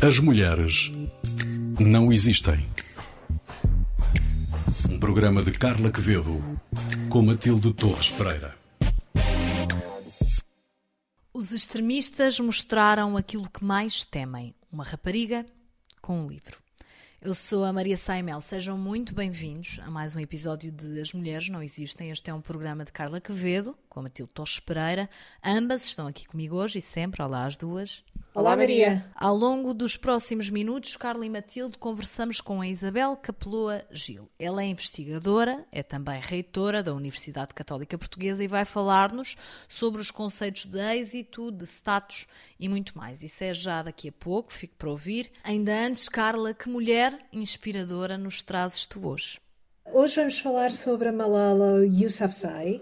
As mulheres não existem. Um programa de Carla Quevedo com Matilde Torres Pereira. Os extremistas mostraram aquilo que mais temem: uma rapariga com um livro. Eu sou a Maria Saimel, sejam muito bem-vindos a mais um episódio de As Mulheres Não Existem. Este é um programa de Carla Quevedo, com a Matilde Torres Pereira. Ambas estão aqui comigo hoje e sempre, olá as duas. Olá, Maria. Ao longo dos próximos minutos, Carla e Matilde conversamos com a Isabel Capeloa Gil. Ela é investigadora, é também reitora da Universidade Católica Portuguesa e vai falar-nos sobre os conceitos de êxito, de status e muito mais. Isso é já daqui a pouco, fico para ouvir. Ainda antes, Carla, que mulher inspiradora nos trazes tu hoje? Hoje vamos falar sobre a Malala Yousafzai.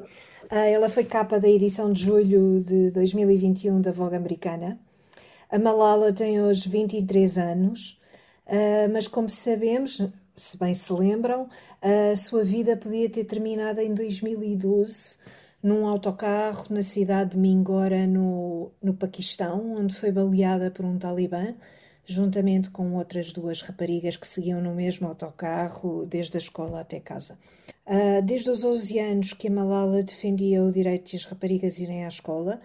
Ah, ela foi capa da edição de julho de 2021 da Vogue americana. A Malala tem hoje 23 anos, uh, mas como sabemos, se bem se lembram, a sua vida podia ter terminado em 2012 num autocarro na cidade de Mingora, no, no Paquistão, onde foi baleada por um talibã, juntamente com outras duas raparigas que seguiam no mesmo autocarro desde a escola até casa. Uh, desde os 11 anos que a Malala defendia o direito de as raparigas irem à escola,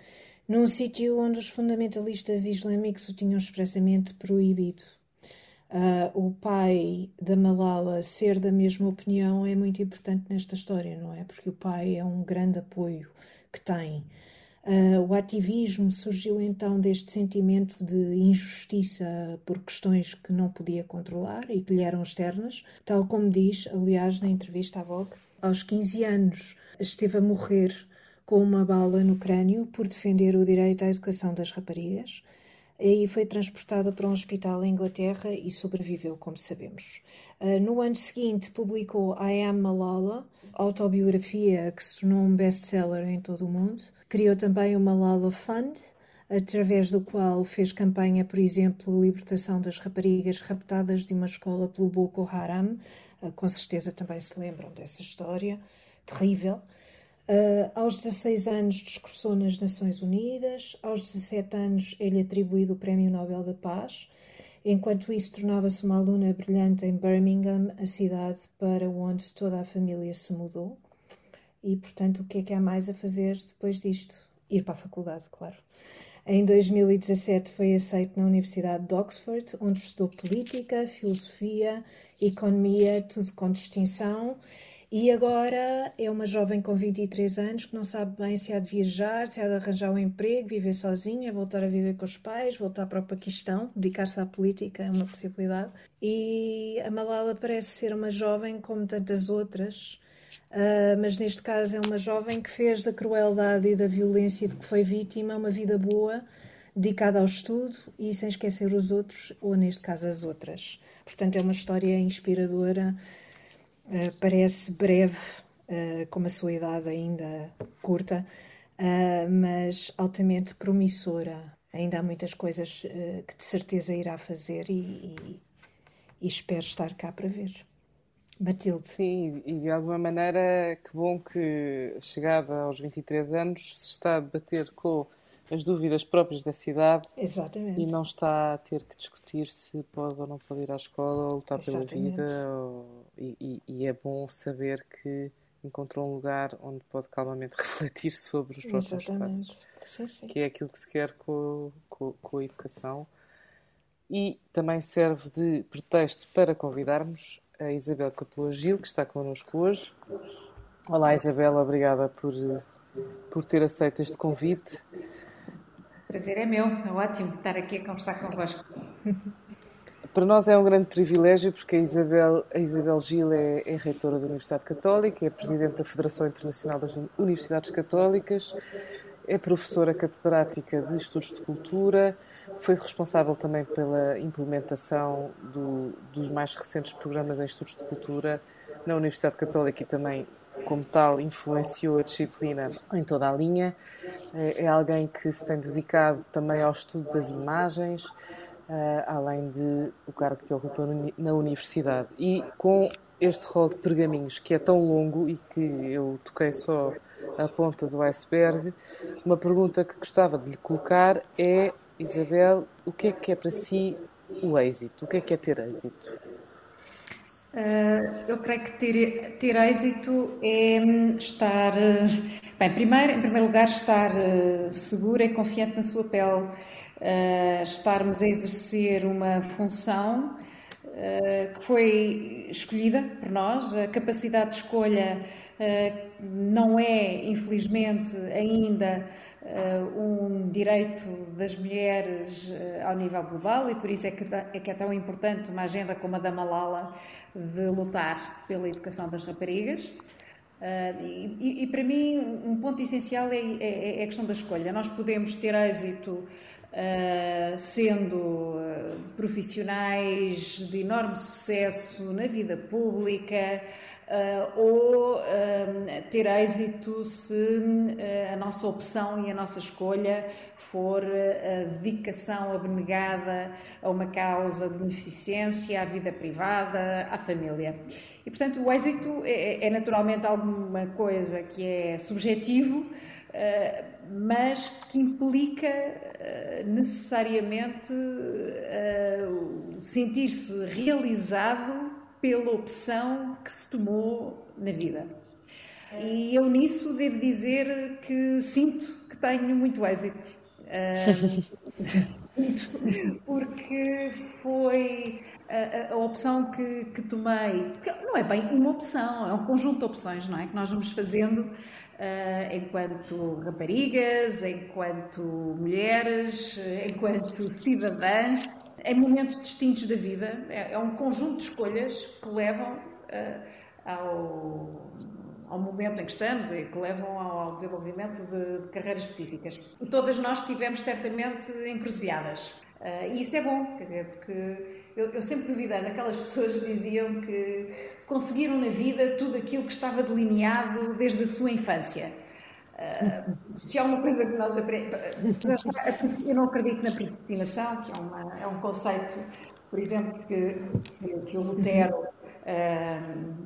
num sítio onde os fundamentalistas islâmicos o tinham expressamente proibido. Uh, o pai da Malala ser da mesma opinião é muito importante nesta história, não é? Porque o pai é um grande apoio que tem. Uh, o ativismo surgiu então deste sentimento de injustiça por questões que não podia controlar e que lhe eram externas, tal como diz, aliás, na entrevista à Vogue, aos 15 anos esteve a morrer com uma bala no crânio por defender o direito à educação das raparigas e foi transportada para um hospital em Inglaterra e sobreviveu, como sabemos. Ah, no ano seguinte, publicou I Am Malala, autobiografia que se tornou um best-seller em todo o mundo. Criou também o Malala Fund, através do qual fez campanha, por exemplo, libertação das raparigas raptadas de uma escola pelo Boko Haram. Ah, com certeza também se lembram dessa história terrível. Uh, aos 16 anos discursou nas Nações Unidas, aos 17 anos é-lhe atribuído o Prémio Nobel da Paz. Enquanto isso, tornava-se uma aluna brilhante em Birmingham, a cidade para onde toda a família se mudou. E, portanto, o que é que há mais a fazer depois disto? Ir para a faculdade, claro. Em 2017 foi aceito na Universidade de Oxford, onde estudou política, filosofia, economia, tudo com distinção e agora é uma jovem com 23 anos que não sabe bem se há de viajar, se há de arranjar um emprego, viver sozinha, voltar a viver com os pais, voltar para o Paquistão, dedicar-se à política é uma possibilidade. E a Malala parece ser uma jovem como tantas outras, uh, mas neste caso é uma jovem que fez da crueldade e da violência de que foi vítima uma vida boa, dedicada ao estudo e sem esquecer os outros, ou neste caso as outras. Portanto, é uma história inspiradora eh, parece breve, uh, com uma sua idade ainda curta, uh, mas altamente promissora. Ainda há muitas coisas que de certeza irá fazer e, e, e espero estar cá para ver. Matilde. Sim, e de alguma maneira, que bom que, chegada aos 23 anos, se está a debater com as dúvidas próprias da cidade Exatamente. e não está a ter que discutir se pode ou não pode ir à escola ou lutar Exatamente. pela vida. Ou, e, e, é bom saber que encontrou um lugar onde pode calmamente refletir sobre os próximos Exatamente. passos. Sim, sim. Que é aquilo que se quer com, com, com a educação. E também serve de pretexto para convidarmos a Isabel Capeloa Gil, que está connosco hoje. Olá, Isabela, obrigada por, por ter aceito este convite prazer é meu, é ótimo estar aqui a conversar convosco. Para nós é um grande privilégio porque a Isabel, a Isabel Gil é, é reitora da Universidade Católica, é presidente da Federação Internacional das Universidades Católicas, é professora catedrática de Estudos de Cultura, foi responsável também pela implementação do, dos mais recentes programas em Estudos de Cultura na Universidade Católica e também como tal, influenciou a disciplina em toda a linha. É, é alguém que se tem dedicado também ao estudo das imagens, eh, além de o cargo que ocupa na universidade. E com este rol de pergaminhos que é tão longo e que eu toquei só a ponta do iceberg, uma pergunta que gostava de lhe colocar é, Isabel, o que é que é para si o êxito? O que é que é ter êxito? Uh, eu creio que ter, ter êxito é hum, estar, uh, bem, primeiro, em primeiro lugar, estar uh, segura e confiante na sua pele, estarmos a exercer uma função que foi escolhida por nós, a capacidade de escolha não é, infelizmente, ainda um direito das mulheres ao nível global e por isso é que, é que é tão importante uma agenda como a da Malala de lutar pela educação das raparigas. Uh, e, e, para mim, um ponto essencial é, é, é, a questão da escolha. Nós podemos ter êxito uh, sendo uh, profissionais de enorme sucesso na vida pública ou ter êxito se a nossa opção e a nossa escolha for a dedicação abnegada a uma causa de beneficência, à vida privada, à família. E, portanto, o êxito é, é naturalmente alguma coisa que é subjetivo, mas que implica eh, necessariamente eh, sentir-se realizado pela opção que se tomou na vida. E eu nisso devo dizer que sinto que tenho muito êxito porque foi a, a opção que, que, tomei, que não é bem uma opção, é um conjunto de opções, não é? Que nós vamos fazendo uh, enquanto raparigas, enquanto mulheres, enquanto cidadãs, em momentos distintos da vida. É, é um conjunto de escolhas que levam uh, ao ao momento em que estamos e que levam ao desenvolvimento de, carreiras específicas. Todas nós tivemos certamente encruzilhadas. Uh, e isso é bom, quer dizer, porque eu, eu, sempre duvidei daquelas pessoas diziam que conseguiram na vida tudo aquilo que estava delineado desde a sua infância. Uh, se há uma coisa que nós aprendemos. Eu não acredito na predestinação, que é, uma, é um conceito, por exemplo, que, que o Lutero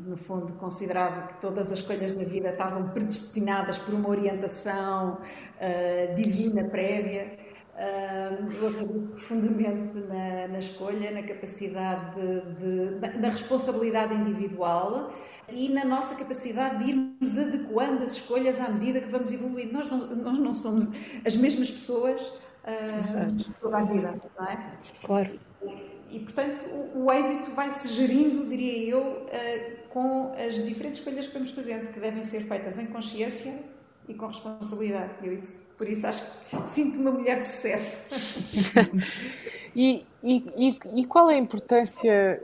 no fundo, considerava que todas as escolhas na vida estavam predestinadas por uma orientação uh, divina prévia. Uh, eu acredito profundamente na, na, escolha, na capacidade de, de, na responsabilidade individual e na nossa capacidade de irmos adequando as escolhas à medida que vamos evoluindo. Nós não, nós não somos as mesmas pessoas uh, toda a vida, não é? Claro e, portanto, o, o, êxito vai se gerindo, diria eu, uh, com as diferentes escolhas que vamos fazendo, que devem ser feitas em consciência e com responsabilidade. Eu isso, por isso acho que sinto uma mulher de sucesso. e, e, e, qual é a importância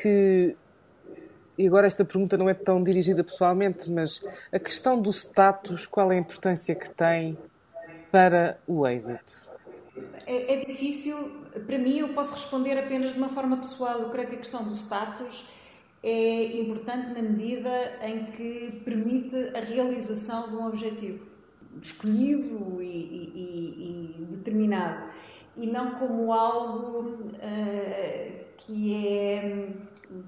que. E agora esta pergunta não é tão dirigida pessoalmente, mas a questão do status, qual é a importância que tem para o êxito? É, é, difícil, para mim, eu posso responder apenas de uma forma pessoal. Eu creio que a questão do status é importante na medida em que permite a realização de um objetivo escolhido e, e, e determinado, e não como algo uh, que é,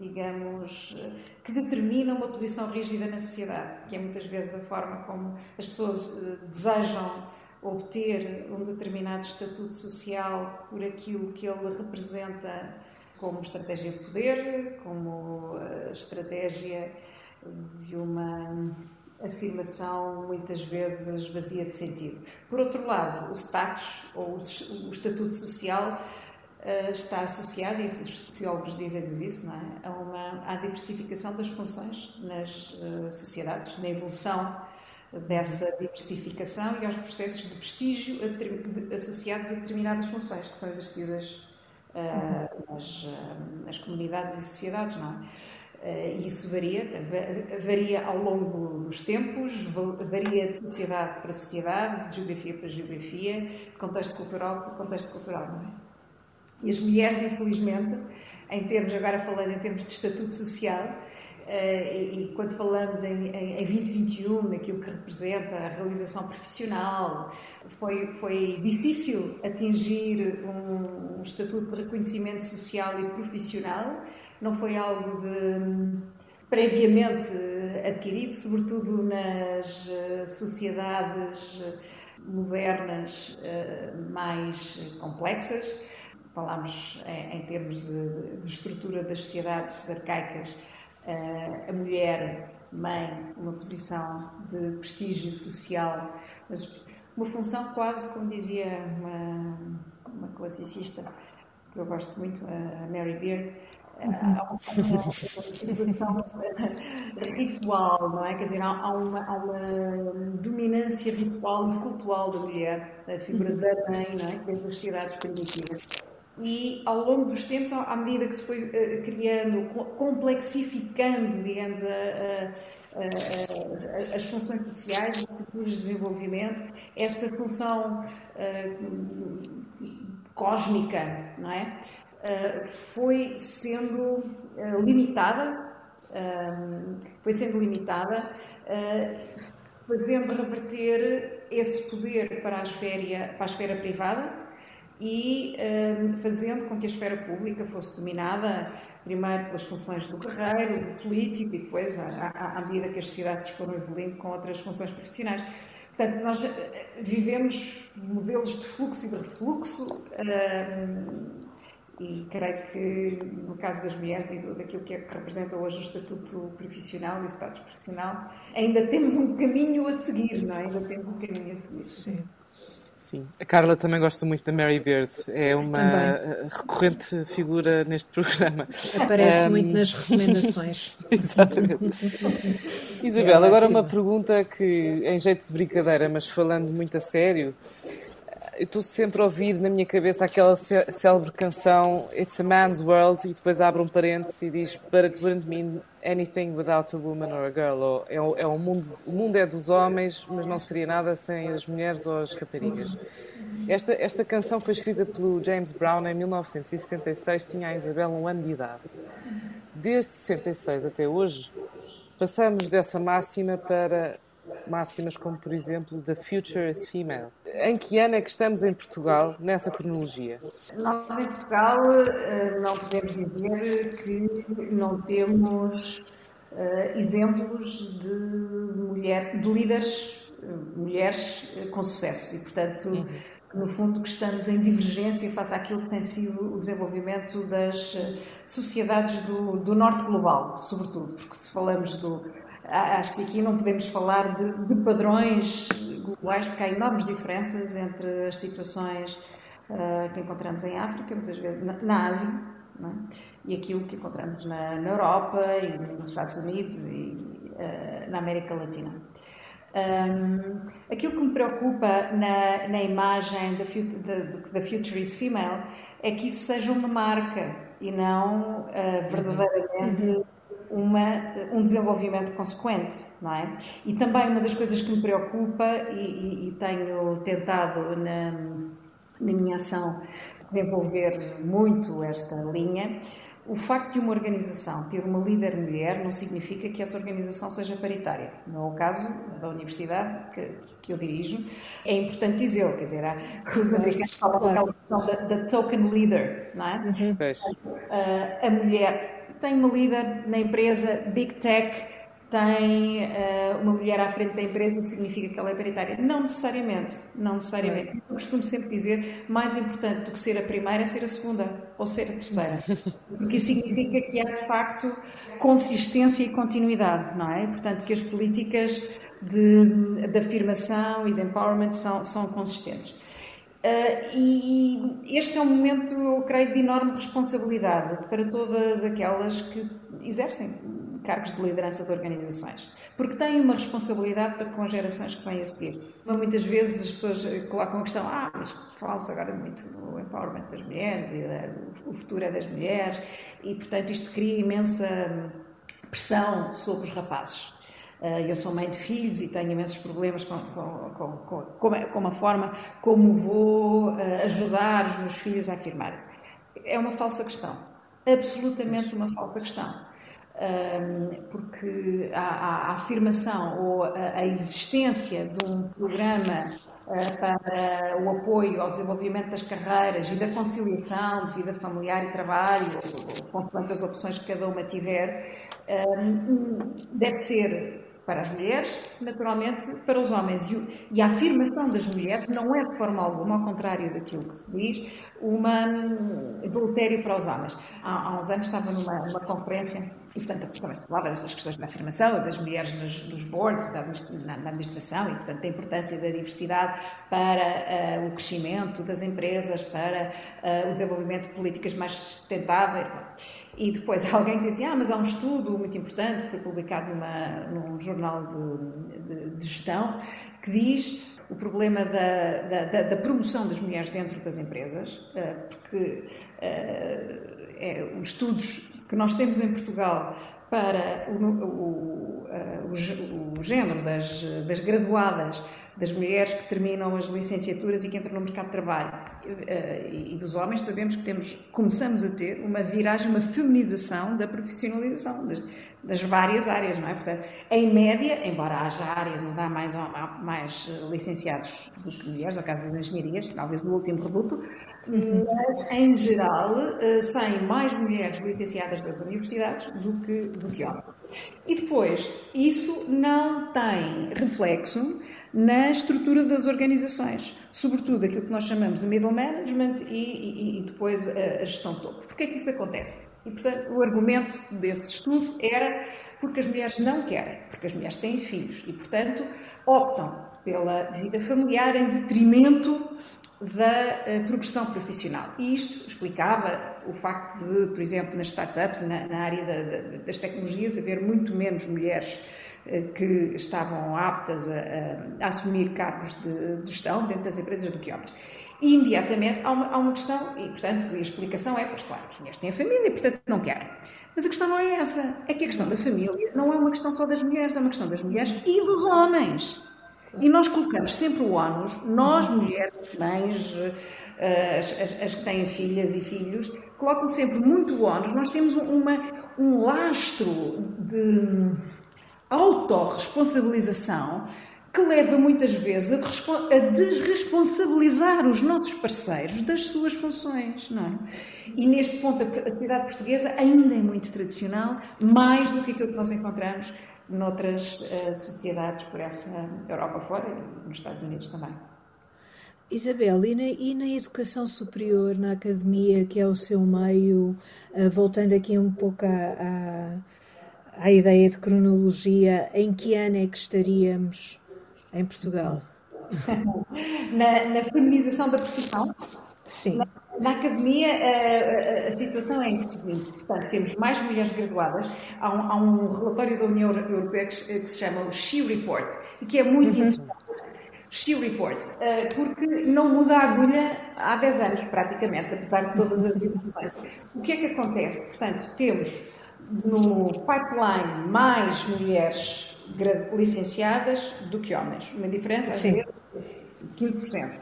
digamos, que determina uma posição rígida na sociedade, que é muitas vezes a forma como as pessoas uh, desejam obter um determinado estatuto social por aquilo que ele representa como estratégia de poder, como eh, estratégia de uma afirmação muitas vezes vazia de sentido. Por outro lado, o status ou o estatuto social eh, está associado, e os sociólogos dizem-nos isso, é? a uma à diversificação das funções nas eh, sociedades, na evolução dessa diversificação e aos processos de prestígio associados a determinadas funções que são exercidas uh, nas, uh, nas, comunidades e sociedades, não é? Uh, isso varia, varia ao longo dos tempos, varia de sociedade para sociedade, de geografia para geografia, de contexto cultural para contexto cultural, não é? E as mulheres, infelizmente, em termos, agora falando em termos de estatuto social, eh, e, quando falamos em, em, em 2021, naquilo que representa a realização profissional, foi, foi difícil atingir um estatuto de reconhecimento social e profissional, não foi algo de, previamente adquirido, sobretudo nas eh, sociedades modernas eh, mais complexas. Falámos em, termos de, de, estrutura das sociedades arcaicas, a mulher, mãe, uma posição de prestígio social, mas uma função quase, como dizia uma, uma classicista, que eu gosto muito, a Mary Beard, situação ritual, não é? Quer dizer, há, uma, há uma dominância ritual e cultural da mulher, a figura da mãe, não é? Que as sociedades primitivas. E ao longo dos tempos, à medida que se foi uh, criando, complexificando, digamos, a, a, a, as funções sociais, os estruturas de desenvolvimento, essa função uh, cósmica, não é? Uh, foi sendo limitada, foi sendo limitada, fazendo reverter esse poder para a esfera, para a esfera privada, e fazendo com que a esfera pública fosse dominada primeiro pelas funções do guerreiro, do político e depois, à, à medida que as sociedades foram evoluindo, com outras funções profissionais. Portanto, nós vivemos modelos de fluxo e de refluxo e creio que no caso das mulheres e daquilo que, é, que representa hoje o estatuto profissional e o status profissional, ainda temos um caminho a seguir, não é? Ainda temos um caminho a seguir. Sim. Sim, a Carla também gosta muito da Mary Beard, é uma também. recorrente figura neste programa. Aparece um... muito nas recomendações. Exatamente. Isabel, é agora uma pergunta que, em jeito de brincadeira, mas falando muito a sério, eu estou sempre a ouvir na minha cabeça aquela célebre canção It's a Man's World e depois abre um parênteses e diz But it wouldn't mean anything without a woman or a girl. Ou, é, é um mundo, o mundo é dos homens, mas não seria nada sem as mulheres ou as raparigas. Esta, esta canção foi escrita pelo James Brown em 1966, tinha a Isabel um ano de idade. Desde 66 até hoje, passamos dessa máxima para máximas como, por exemplo, The Future is Female. Em que ano é que estamos em Portugal nessa cronologia? Nós em Portugal eh, não podemos dizer que não temos uh, exemplos de mulher, de líderes, eh, mulheres com sucesso e, portanto, uhum. no fundo que estamos em divergência face àquilo que tem sido o desenvolvimento das sociedades do, do norte global, sobretudo, porque se falamos do acho que aqui não podemos falar de, de, padrões globais, porque há enormes diferenças entre as situações uh, que encontramos em África, muitas vezes na, na Ásia, é? e aquilo que encontramos na, na, Europa e nos Estados Unidos e uh, na América Latina. Um, aquilo que me preocupa na, na imagem da, Future is Female é que isso seja uma marca e não uh, verdadeiramente uhum uma, um desenvolvimento consequente, não é? E também uma das coisas que me preocupa e, e, e tenho tentado na, na minha ação desenvolver muito esta linha, o facto de uma organização ter uma líder mulher não significa que essa organização seja paritária. No é caso da universidade que, que eu dirijo, é importante dizê-lo, quer dizer, há, os americanos falam claro. da, da token leader, não é? Uhum. A, a mulher tem uma líder na empresa Big Tech, tem uh, uma mulher à frente da empresa, isso significa que ela é paritária. Não necessariamente, não necessariamente. Eu costumo sempre dizer, mais importante do que ser a primeira é ser a segunda ou ser a terceira. Porque isso significa que há, de facto, consistência e continuidade, não é? Portanto, que as políticas de, de afirmação e de empowerment são, são consistentes. Uh, e este é um momento, eu creio, de enorme responsabilidade para todas aquelas que exercem cargos de liderança de organizações, porque têm uma responsabilidade para com as gerações que vêm a seguir. Muitas vezes as pessoas colocam a questão: ah, mas fala-se agora muito do empowerment das mulheres e o futuro é das mulheres, e portanto isto cria imensa pressão sobre os rapazes. Eh, eu sou mãe de filhos e tenho imensos problemas com, com, com, com a forma como vou eh, ajudar os meus filhos a afirmarem-se. É uma falsa questão. Absolutamente uma falsa questão. Porque a, a, afirmação ou a, a, existência de um programa eh, para o apoio ao desenvolvimento das carreiras e da conciliação de vida familiar e trabalho, consoante as opções que cada uma tiver, deve ser para as mulheres, naturalmente para os homens. E, a afirmação das mulheres não é de forma alguma, ao contrário daquilo que se diz, uma hum, adultério para os homens. Há, há uns anos estava numa, numa conferência e, portanto, também se falava dessas questões da afirmação, das mulheres nos, nos boards, da, na, na, administração, e, portanto, da importância da diversidade para uh, o crescimento das empresas, para uh, o desenvolvimento de políticas mais sustentáveis. E depois alguém dizia, ah, mas há um estudo muito importante que foi publicado numa, num jornal de, de, de gestão que diz o problema da, da, da, promoção das mulheres dentro das empresas, eh, porque é, os estudos que nós temos em Portugal para o, o, o, o género das, das, graduadas, das mulheres que terminam as licenciaturas e que entram no mercado de trabalho eh, e dos homens, sabemos que temos, começamos a ter uma viragem, uma feminização da profissionalização das, das várias áreas, não é? Portanto, em média, embora haja áreas onde há mais, há mais licenciados do que mulheres, no caso das engenharias, talvez no último reduto, mas em geral eh, saem mais mulheres licenciadas das universidades do que, do que homens. E depois, isso não tem reflexo na estrutura das organizações, sobretudo aquilo que nós chamamos de middle management e, e, e depois a, a gestão topo. Porquê é que isso acontece? E, portanto, o argumento desse estudo era porque as mulheres não querem, porque as mulheres têm filhos e, portanto, optam pela vida familiar em detrimento da uh, progressão profissional. E isto explicava o facto de, por exemplo, nas startups, na, na área da, da, das tecnologias, haver muito menos mulheres uh, que estavam aptas a, a assumir cargos de, de, gestão dentro das empresas do que homens. E imediatamente há uma, há uma questão, e portanto a explicação é, pois claro, as mulheres têm a família e portanto não querem. Mas a questão não é essa. É que a questão da família não é uma questão só das mulheres, é uma questão das mulheres e dos homens. E nós colocamos sempre o ónus, nós mulheres, mães, eh, as, as, as, que têm filhas e filhos, colocam sempre muito ónus. Nós temos uma, um lastro de autorresponsabilização que leva muitas vezes a, a, desresponsabilizar os nossos parceiros das suas funções, não é? E neste ponto a sociedade portuguesa ainda é muito tradicional, mais do que aquilo que nós encontramos noutras uh, sociedades por essa Europa fora e nos Estados Unidos também. Isabel, e na, e na, educação superior, na academia, que é o seu meio, uh, voltando aqui um pouco à, à, ideia de cronologia, em que ano é que estaríamos em Portugal? na, na feminização da profissão? Sim. Na, na academia, a, a, a, situação é a seguinte: portanto, temos mais mulheres graduadas. Há um, há um relatório da União Europeia que, que, se chama o She Report e que é muito uhum. interessante. She Report, porque não muda a agulha há 10 anos, praticamente, apesar de todas as evoluções. O que é que acontece? Portanto, temos no pipeline mais mulheres licenciadas do que homens, uma diferença de 15%.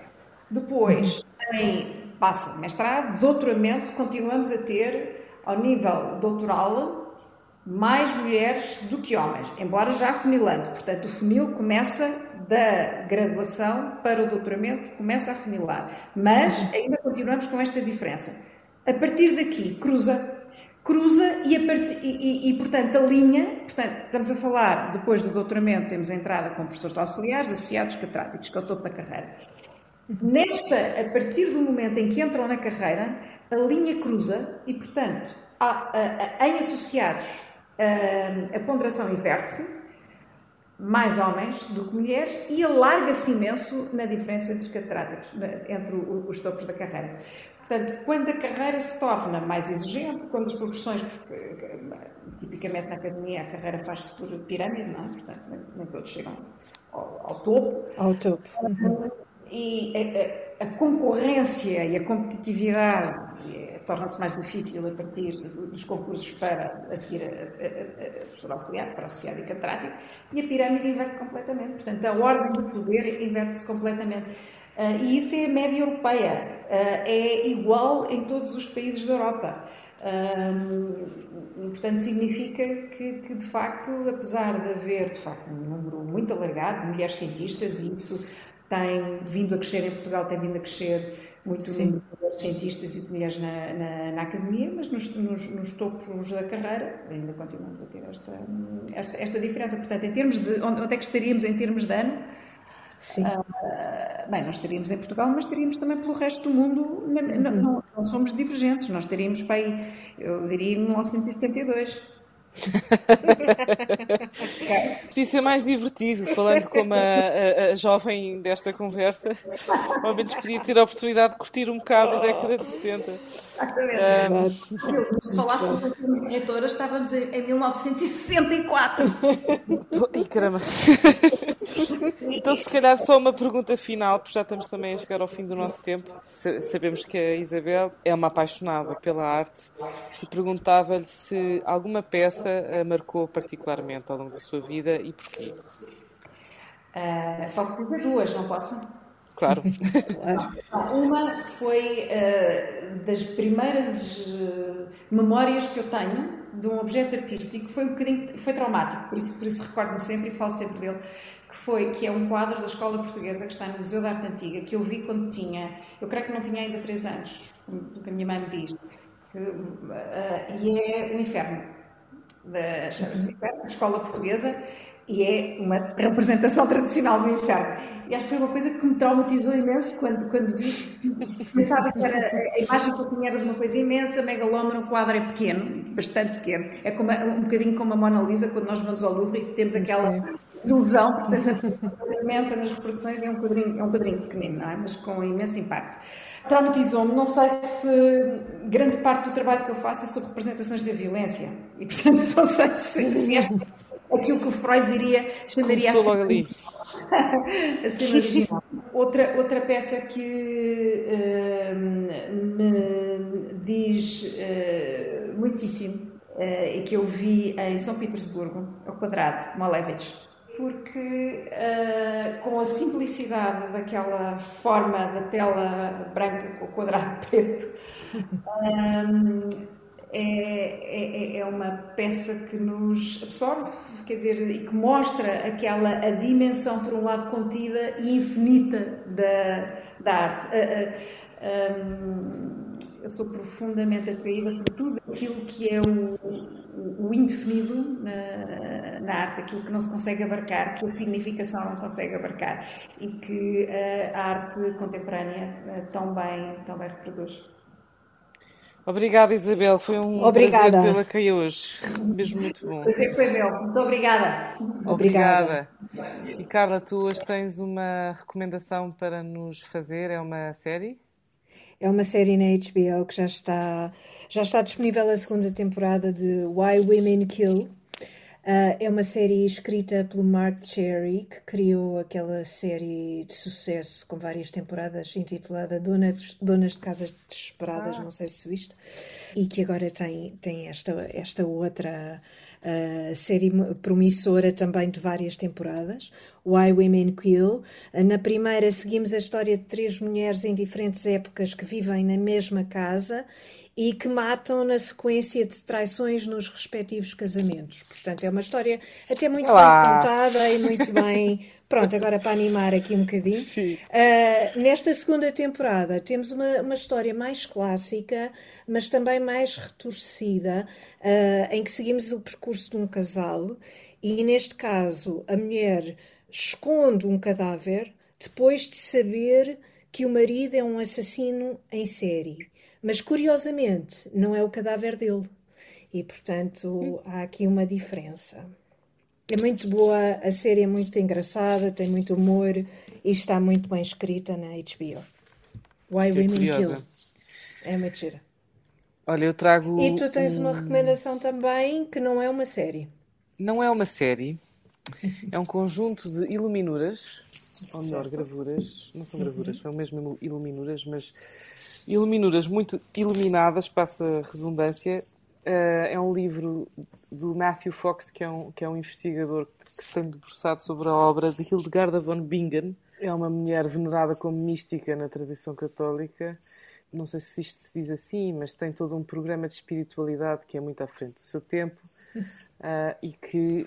Depois, em passa mestrado, doutoramento, continuamos a ter, ao nível doutoral, mais mulheres do que homens, embora já afunilando. Portanto, o funil começa da graduação para o doutoramento, começa a funilar. Mas ainda continuamos com esta diferença. A partir daqui, cruza. Cruza e, part... e, e, e, portanto, a linha, portanto, estamos a falar, depois do doutoramento, temos a entrada com professores auxiliares, associados, catedráticos, que é o topo da carreira. Nesta, a partir do momento em que entram na carreira, a linha cruza e, portanto, a, a, em associados a, a ponderação inverte-se, mais homens do que mulheres, e alarga-se imenso na diferença entre os catedráticos, entre os topos da carreira. Portanto, quando a carreira se torna mais exigente, quando as progressões, tipicamente na academia a carreira faz-se por pirâmide, não é? Portanto, nem, nem todos chegam ao, ao topo. Ao topo. Uhum e a, a, concorrência e a competitividade é, torna-se mais difícil a partir dos concursos para a seguir a, a, a professor auxiliar, para associado e catedrático, e a pirâmide inverte completamente. Portanto, a ordem do poder inverte-se completamente. Uh, e isso é a média europeia. Uh, é igual em todos os países da Europa. Um, portanto, significa que, que, de facto, apesar de haver de facto um número muito alargado de mulheres cientistas, e isso tem vindo a crescer em Portugal, tem vindo a crescer muito Sim. de cientistas e de mulheres na, na, na academia, mas nos, nos, nos, topos da carreira ainda continuamos a ter esta, esta, esta diferença. Portanto, em termos de onde é que estaríamos em termos de ano? Sim. Uh, bem, nós estaríamos em Portugal, mas estaríamos também pelo resto do mundo. Uhum. Não, não, não, somos divergentes, nós estaríamos para aí, eu diria, em 1972. Podia ser mais divertido, falando como a, a, a, jovem desta conversa. Ao menos podia ter a oportunidade de curtir um bocado a década de 70. Exatamente. Um, se falássemos das diretoras, estávamos em, em 1964. E caramba! Então, se calhar, só uma pergunta final, porque já estamos também a chegar ao fim do nosso tempo. Sabemos que a Isabel é uma apaixonada pela arte e perguntava-lhe se alguma peça a marcou particularmente ao longo da sua vida e porquê. Uh, posso dizer duas, não posso? Claro. Uma foi uh, das primeiras uh, memórias que eu tenho de um objeto artístico, foi um bocadinho, foi traumático, por isso, por isso recordo-me sempre e falo sempre dele, que foi, que é um quadro da Escola Portuguesa que está no Museu da Arte Antiga, que eu vi quando tinha, eu creio que não tinha ainda 3 anos, pelo que a minha mãe me diz, que, uh, e é o Inferno, da, chama-se Inferno, da Escola Portuguesa, e é uma representação tradicional do inferno. E acho que foi uma coisa que me traumatizou imenso quando, quando vi. Pensava que era, a imagem que eu tinha era de uma coisa imensa, megalómana, o quadro é pequeno, bastante pequeno. É como, um bocadinho como a Mona Lisa, quando nós vamos ao Louvre e temos aquela Sim. Ilusão, porque coisa imensa nas reproduções é um quadrinho, é um quadrinho pequenino, não é? Mas com imenso impacto. Traumatizou-me, não sei se grande parte do trabalho que eu faço é sobre representações da violência. E, portanto, não sei se, se esta aquilo que o Freud diria, chamaria a cena, ali. a cena original. Outra, outra peça que uh, me diz uh, muitíssimo uh, e que eu vi em São Petersburgo, ao quadrado, Malevich, porque com a simplicidade daquela forma da tela branca com o quadrado preto, é, é, é, uma peça que nos absorve, quer dizer, e que mostra aquela a dimensão, por um lado, contida e infinita da, da arte. Eu sou profundamente atraída por tudo aquilo que é o, o, o indefinido na, na, arte, aquilo que não se consegue abarcar, que a significação não consegue abarcar e que a arte contemporânea eh, tão bem, tão bem reproduz. Obrigada, Isabel. Foi um obrigada. prazer tê-la aqui hoje. Mesmo muito bom. Prazer foi meu. Muito obrigada. Obrigada. E Carla, tu hoje tens uma recomendação para nos fazer? É uma série? É uma série na HBO que já está, já está disponível a segunda temporada de Why Women Kill. Uh, é uma série escrita pelo Mark Cherry, que criou aquela série de sucesso com várias temporadas intitulada Donas, Donas de Casas Desesperadas, ah. não sei se viste, e que agora tem, tem esta, esta outra uh, série promissora também de várias temporadas, Why Women Kill. Uh, na primeira seguimos a história de três mulheres em diferentes épocas que vivem na mesma casa e que matam na sequência de traições nos respectivos casamentos. Portanto, é uma história até muito Olá. bem contada e muito bem. Pronto, agora para animar aqui um bocadinho. Uh, nesta segunda temporada temos uma, uma história mais clássica, mas também mais retorcida, uh, em que seguimos o percurso de um casal e, neste caso, a mulher esconde um cadáver depois de saber que o marido é um assassino em série. Mas curiosamente, não é o cadáver dele. E portanto, há aqui uma diferença. É muito boa, a série é muito engraçada, tem muito humor e está muito bem escrita na HBO. Why que Women curiosa. Kill. É muito gira. Olha, eu trago. E tu tens um... uma recomendação também que não é uma série. Não é uma série, é um conjunto de iluminuras, ou melhor, gravuras. Não são gravuras, uhum. são mesmo iluminuras, mas Iluminuras muito iluminadas, passa redundância. Uh, é um livro do Matthew Fox, que é um, que é um investigador que se tem debruçado sobre a obra de Hildegarda von Bingen. É uma mulher venerada como mística na tradição católica. Não sei se isto se diz assim, mas tem todo um programa de espiritualidade que é muito à frente do seu tempo uh, e que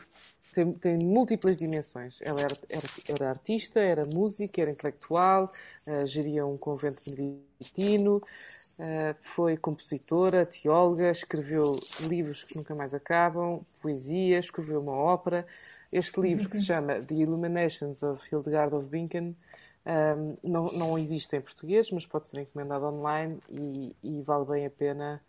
tem, tem múltiplas dimensões. Ela era, era, era, artista, era música, era intelectual, uh, geria um convento beneditino, uh, foi compositora, teóloga, escreveu livros que nunca mais acabam, poesia, escreveu uma ópera. Este livro, que se chama The Illuminations of Hildegard of Bingen, um, não, não existe em português, mas pode ser encomendado online e, e vale bem a pena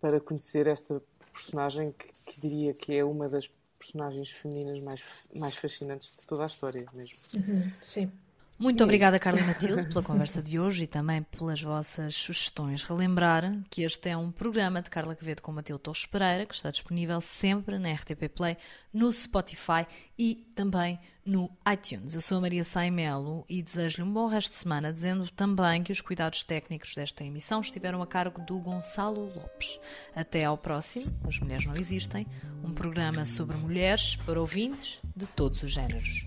para conhecer esta personagem que, que, diria que é uma das personagens femininas mais, mais fascinantes de toda a história mesmo. Uhum, sim. Muito obrigada, Carla Matilde, pela conversa de hoje e também pelas vossas sugestões. Relembrar que este é um programa de Carla Quevedo com Matilde Torres Pereira, que está disponível sempre na RTP Play, no Spotify e também no iTunes. Eu sou a Maria Saimelo e desejo-lhe um bom resto de semana, dizendo também que os cuidados técnicos desta emissão estiveram a cargo do Gonçalo Lopes. Até ao próximo, As Mulheres Não Existem, um programa sobre mulheres para ouvintes de todos os géneros.